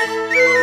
还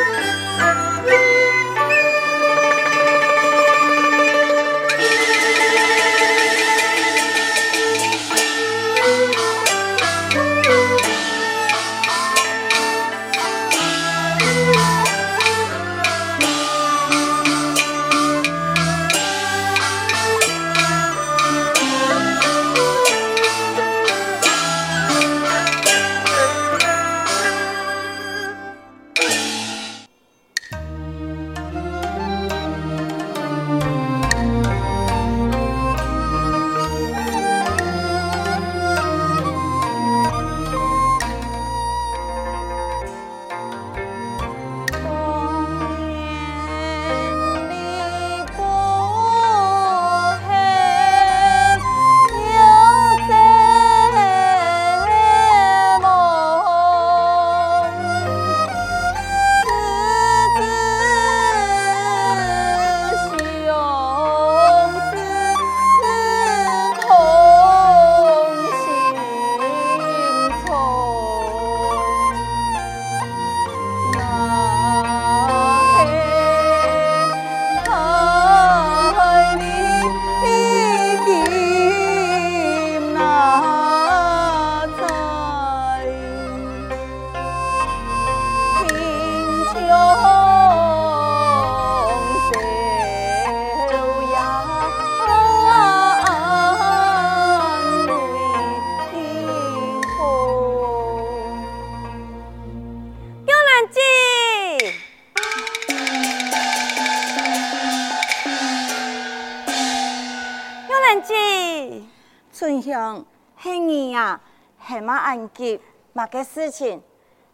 嘛安吉，嘛个事情，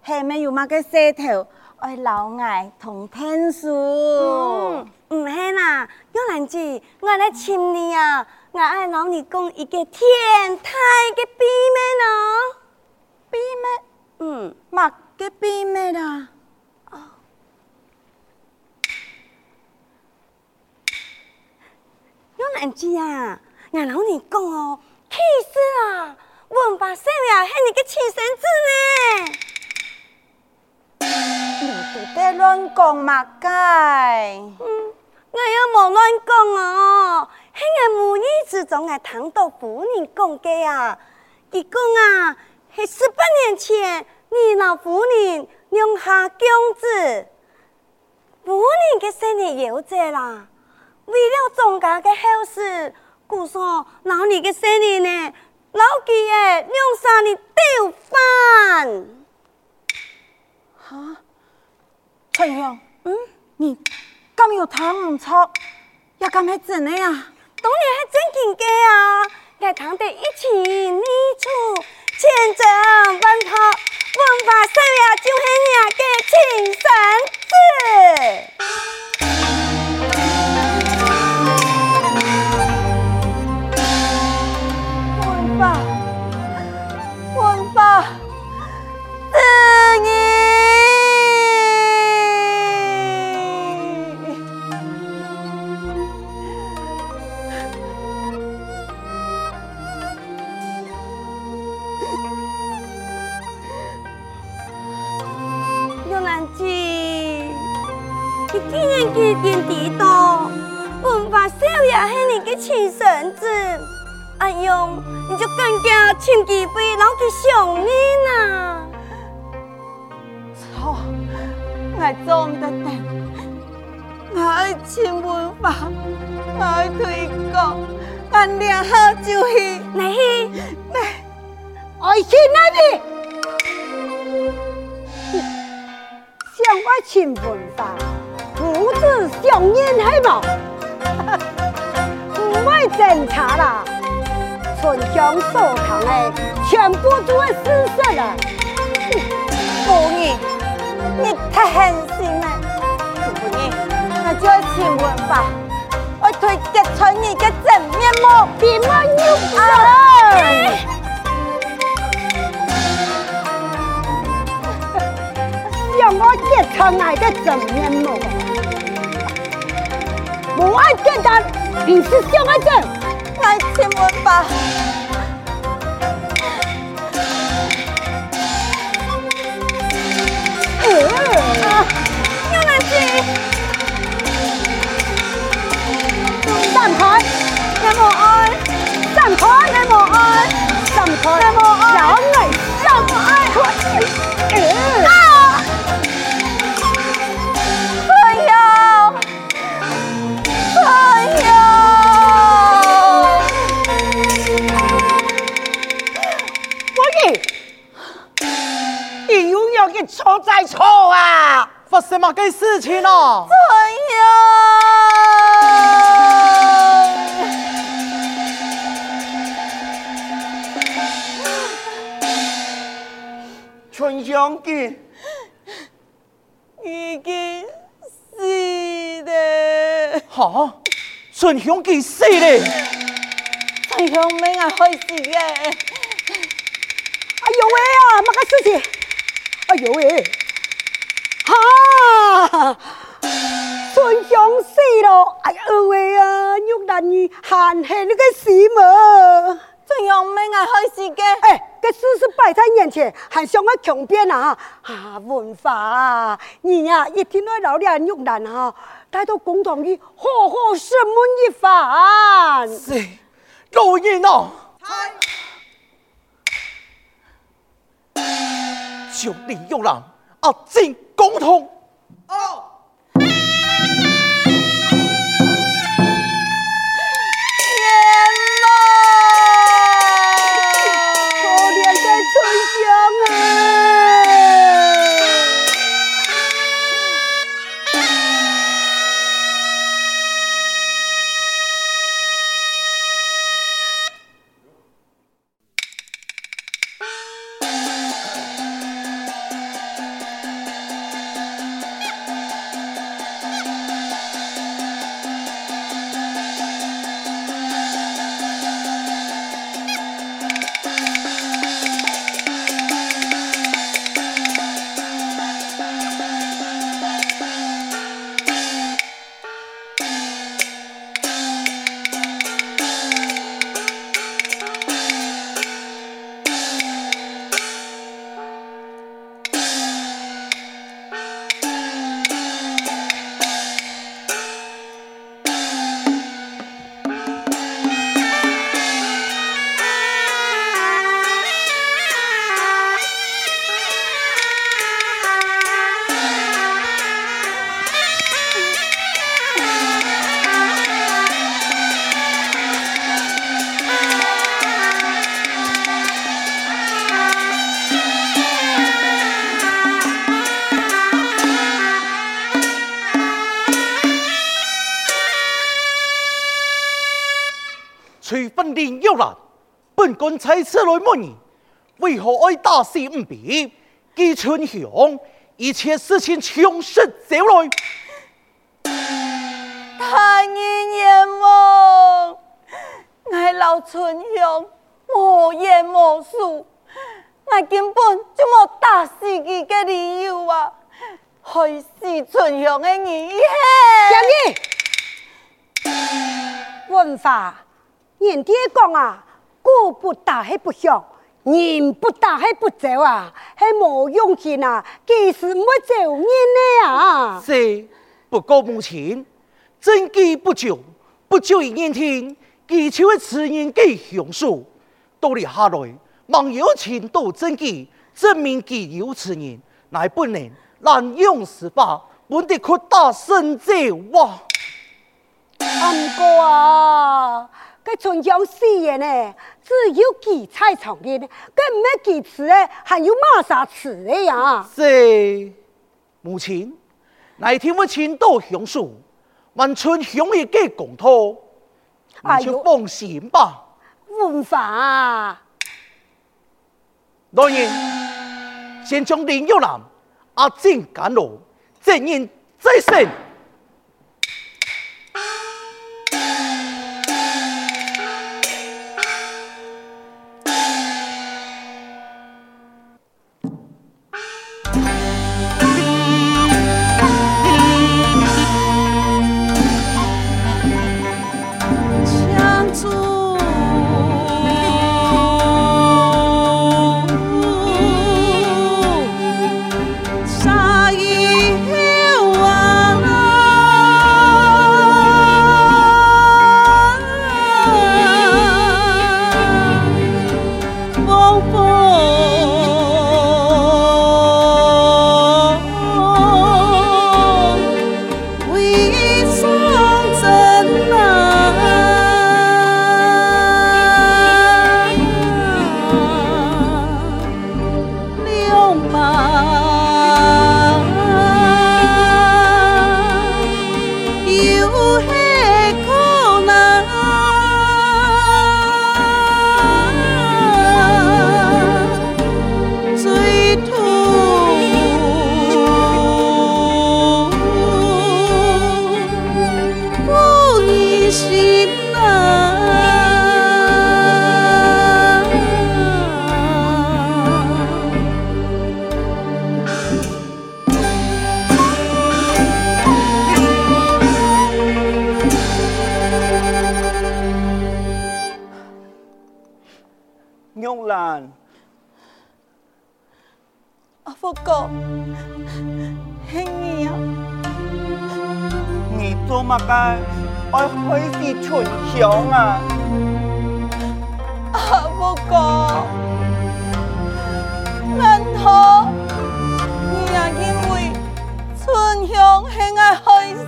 还没有嘛个势头，爱老爱同天书。嗯，唔系啦，玉兰姐，我来请你啊，我爱老你讲一个天大的秘密喏。秘密？嗯，嘛个秘密啦？哦，玉兰姐啊，我老你讲哦，气死啊。文化少爷是你个亲生子呢？你乱讲嘛该？嗯，我又冇乱讲哦，系我母女之中系听到夫人讲嘅啊。佢讲啊，系十八年前你老夫人用下公子，夫人嘅生日有节啦，为了庄家嘅好事，故说老你的生日呢？老几爷，两三年丢饭。哈，翠香，嗯，你敢有谈唔错，也敢系真的呀？当然系真经嘅啊！我堂弟一起你出千征万跑，文化少爷就系你嘅亲生子。亲孙子，阿勇，你就更加请机会老去想你呐。错，我做唔得的，我爱亲文化，我爱推广，我两好就去，你去，来，爱去哪里？想我亲文化，父子相认系冇？唔会侦查啦，村乡所谈的全部都系事实啦。夫人，你太狠心了。夫人，我就要请文法，我推揭穿你的真面目，别莫有人。让我揭穿你的真面目，我爱简单，你是小爱正，爱亲吻吧。嗯，杨兰姐，站台，那么爱，站台，那么爱，站台，什么个事情啊？春香，春香姐已经死了。哈？春香姐死了？春香没啊，会死的。哎呦喂啊，乜个事情？哎呦喂！死了！哎呀喂啊，玉兰儿喊起你个死么？春香没啊，会死的。哎。这事实摆在眼前，还想要强辩啊？啊，文华，你呀一听到老脸玉兰哈，带到公堂里好好审问一番。是，老爷啊，就你玉兰啊进公堂。哦。本官猜测来问你，为何爱大事不比？季春香，一切事情从实招来。大人阎王，我老春香无言无数，我根本就冇打死佢嘅理由啊！害死春香嘅你，相爷，文华，人爹讲啊。鼓不打还不响，人不打还不走啊！还冇用钱啊，几时没走人呢啊？是，不过目前证据不足，不足以认定，记就会此人嘅凶手。到了下来，望有前度证据证明其有此人，乃不能滥用司法，本地扩大审罪哇！安哥啊！个春香死人呢，只有几菜场的，跟没几次哎，还有马啥吃的呀？是母亲，那天我请到乡书，问春香也给公托，你就放心吧。文华，当然，先将林玉兰阿进赶路，正人在审。玉兰，阿福哥，系你啊？你做乜嘅？爱开始春香啊？阿福哥，难道你也因为春香系爱开始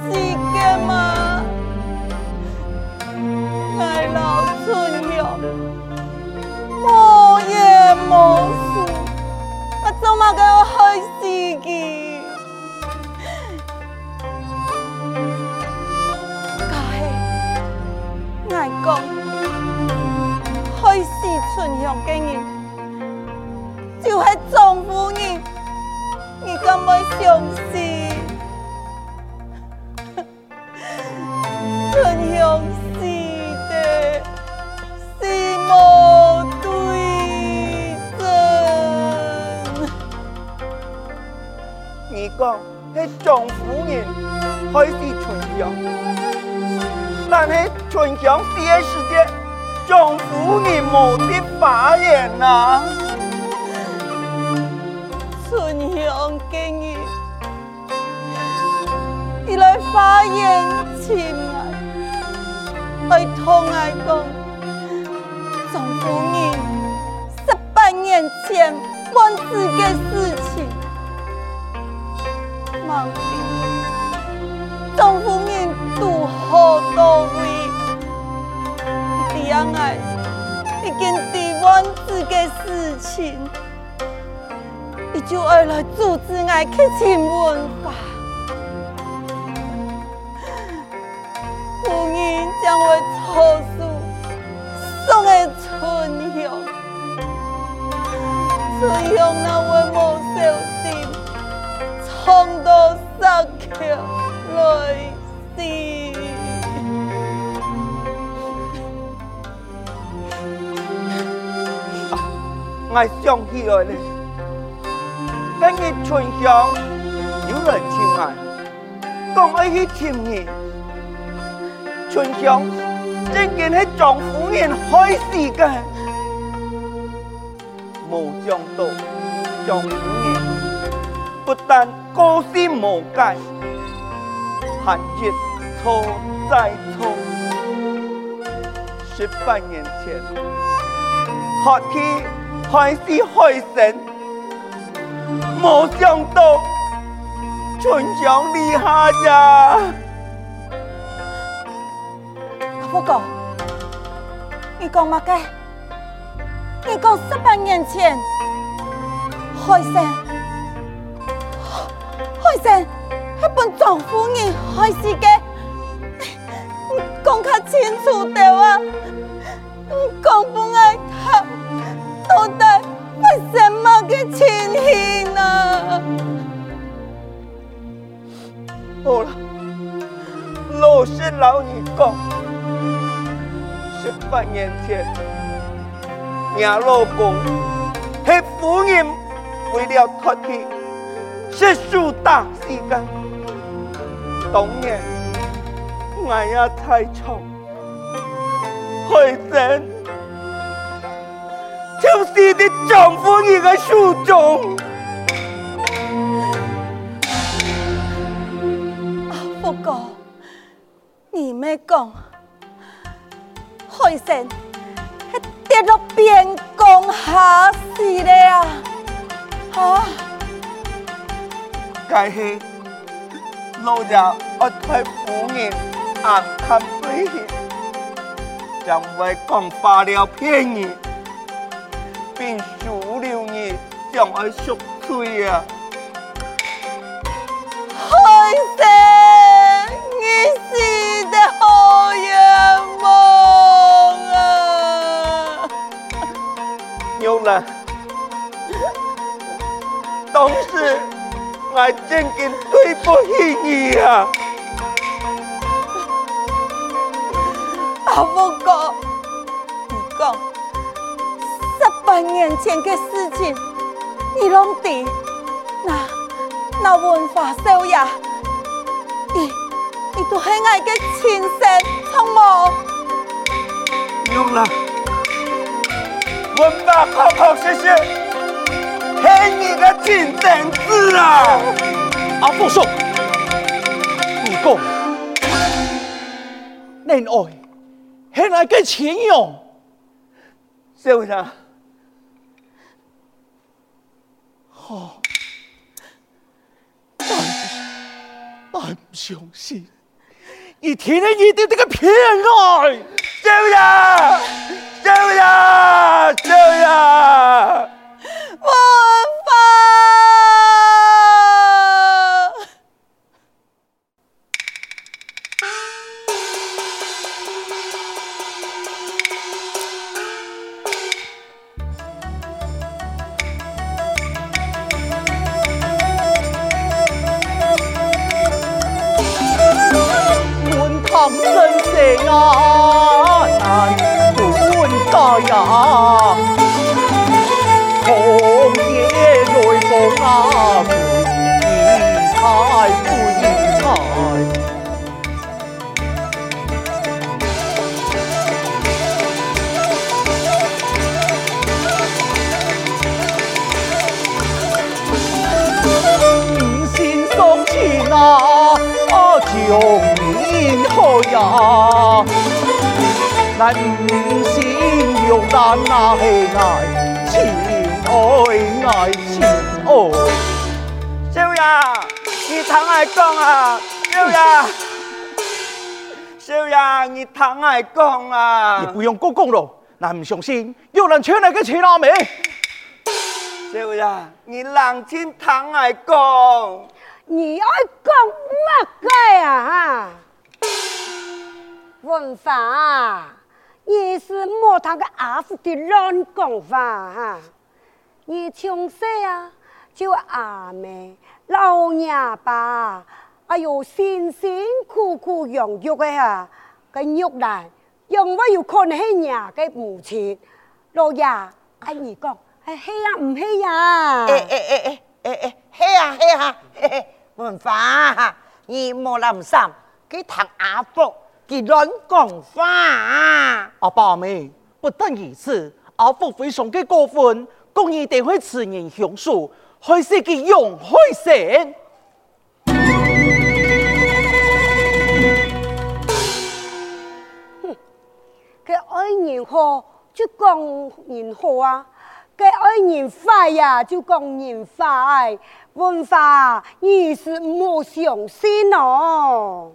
嘅吗？爱老春香，无言无语，我做乜嘅我开始嘅？爱讲开始春香嘅人，就系丈夫人，你敢唔相信？你讲系丈夫人开始春香。但系春香死嘅时间，丈夫你冇得发言啊！春香今日，你来发言亲爱，爱痛爱讲，丈夫你十八年前忘记嘅事情，忘记，丈夫你。都好到位，你这样爱，已经抵忘自己事情，你就爱来阻止爱去亲文化。夫人将会草书送给春香，春香那会无小心，冲到山桥来。我想起来了，今日春香有人请我，讲爱去请你。春香真嘅系丈夫人开始嘅，冇想到丈夫人不但个性无改，还一错再错。十八年前，学去。开始开神，没想到春香厉害呀！阿福哥，你讲乜嘅？你讲十八年前开神，开神系本丈夫人开始嘅，你讲较清楚点啊！你讲不爱他。到底为什么个情形呢？好了，老实老你讲，十八年前，娘老公系夫人为了脱体，是输大时间，当年我也太冲，开心。就是你丈夫你个书中，阿福哥，你没讲，海生系跌落边江下死的啊！啊，该是老爷我太夫人暗看对戏，将会讲发了骗你。并收留你将爱赎罪啊！海生，都系我嘅亲生，好冇？用啦，文法确确实实是你的亲生子啊！阿福叔，你讲，恋爱系哪个钱用？小雅，好，但但不相信，你天天一定这个骗爱，小雅，小雅，小雅。永爱唔是用但那嘿爱情爱爱情爱。小雅，你躺爱讲啊，小雅，小雅，你躺爱讲啊。你不用讲讲咯，那唔相信，有人抢来个钱了没？小雅，你冷静躺爱讲。你爱讲乜嘅啊？哈，文华，你是莫谈个阿福的乱讲话哈！你从细啊就阿妹老娘吧，哎呦辛辛苦苦养育的哈，个玉兰，因为有可能系伢个母亲，老爷，哎你讲，系系呀唔系呀？诶诶诶诶诶诶，系啊系啊，嘿嘿。文华，你莫谂三，佢谈阿福，佢乱讲话。阿爸阿妹，不但如此，阿福非常嘅过分，公然诋毁慈人享受，还是佢用害神。哼，佢爱人好就讲人好啊，佢爱人坏呀就讲人坏。文化，你是莫相信哦！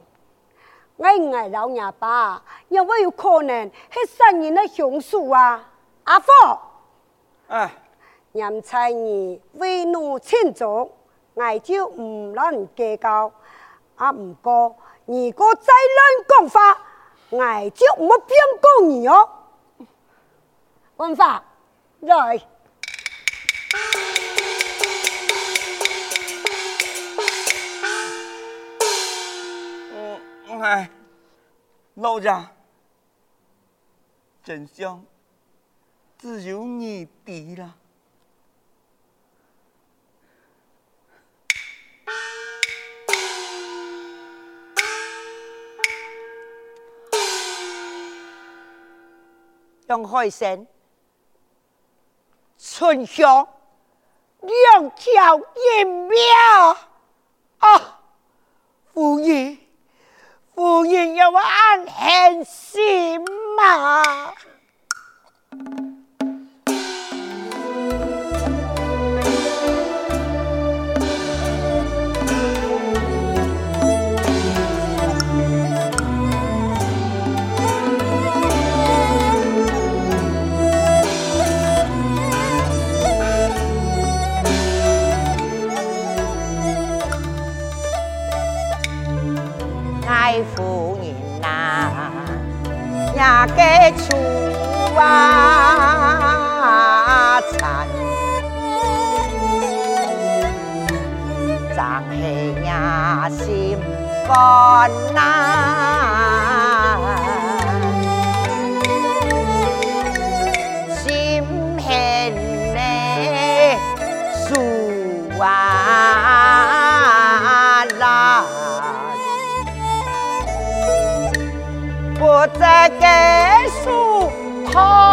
我爱老娘爸，因为有可能系杀人的凶手啊！阿福，哎，念在你为奴请走，我就唔让计较。啊，唔过如果再乱讲话，我就冇变过你哦！文法，来。哎，老家真相只有你知了。杨海生，春香，两条阴苗啊，夫人。夫人有安心吗？给出啊，残张黑呀心肝呐，心狠嘞数啊啦，不再给。看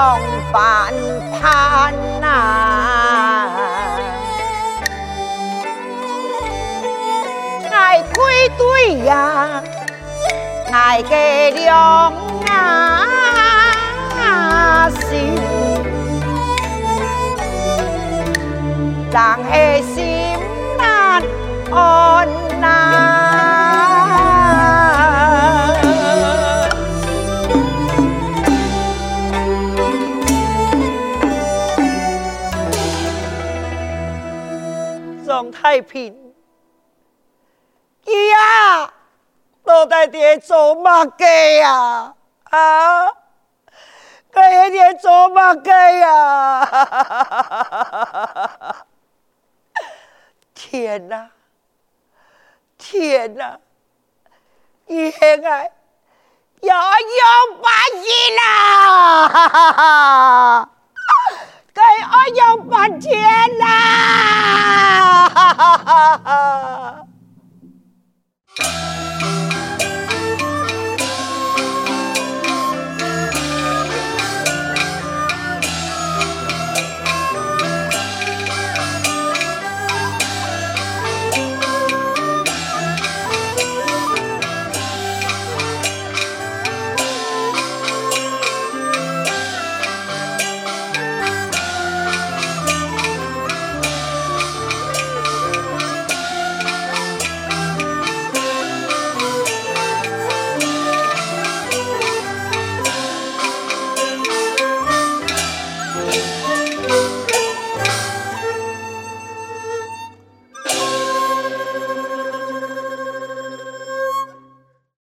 娘反叛呐！爱愧对呀，爱个娘啊心，人的心难安呐。太平，呀、啊，老大爹做乜嘅呀？啊，佢爹做乜嘅呀？天哪、啊，天哪、啊，你现在要用把戏啦！哎，我半天啦！哈哈哈哈哈。